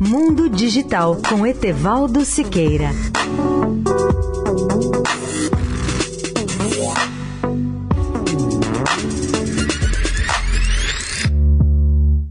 Mundo Digital com Etevaldo Siqueira.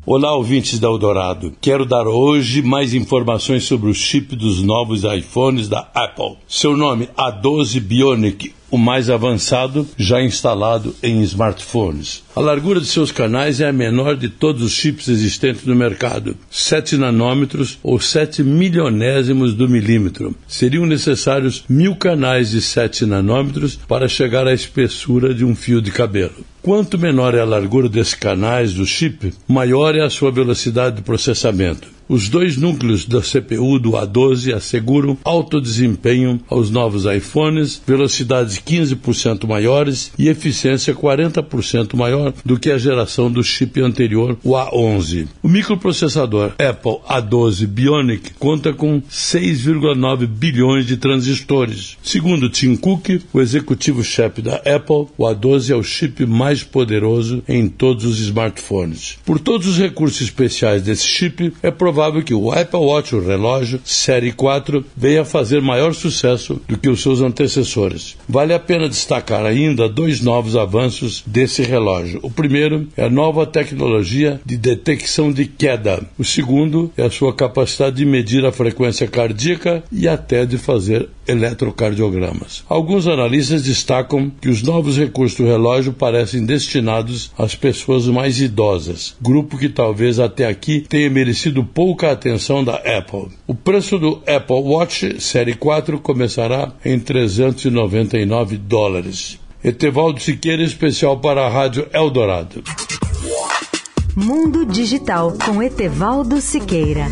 Olá, ouvintes da Eldorado. Quero dar hoje mais informações sobre o chip dos novos iPhones da Apple. Seu nome A12 Bionic o mais avançado já instalado em smartphones. A largura de seus canais é a menor de todos os chips existentes no mercado, 7 nanômetros ou 7 milionésimos do milímetro. Seriam necessários mil canais de 7 nanômetros para chegar à espessura de um fio de cabelo. Quanto menor é a largura desses canais do chip, maior é a sua velocidade de processamento. Os dois núcleos da CPU do A12 asseguram alto desempenho aos novos iPhones, velocidades 15% maiores e eficiência 40% maior do que a geração do chip anterior, o A11. O microprocessador Apple A12 Bionic conta com 6,9 bilhões de transistores. Segundo Tim Cook, o executivo-chefe da Apple, o A12 é o chip mais poderoso em todos os smartphones. Por todos os recursos especiais desse chip, é provável que o Apple Watch, o relógio Série 4, venha a fazer maior sucesso do que os seus antecessores. Vale a pena destacar ainda dois novos avanços desse relógio. O primeiro é a nova tecnologia de detecção de queda. O segundo é a sua capacidade de medir a frequência cardíaca e até de fazer eletrocardiogramas. Alguns analistas destacam que os novos recursos do relógio parecem destinados às pessoas mais idosas, grupo que talvez até aqui tenha merecido pouca atenção da Apple. O preço do Apple Watch Série 4 começará em 399 dólares. Etevaldo Siqueira, especial para a Rádio Eldorado. Mundo Digital com Etevaldo Siqueira.